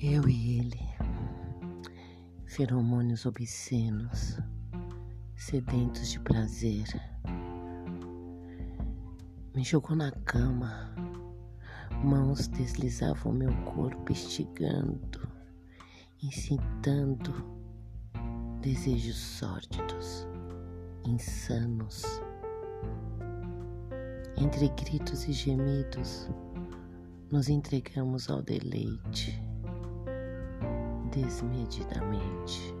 Eu e ele, feromônios obscenos, sedentos de prazer, me jogou na cama, mãos deslizavam meu corpo, instigando, incitando desejos sórdidos, insanos. Entre gritos e gemidos, nos entregamos ao deleite desmedidamente.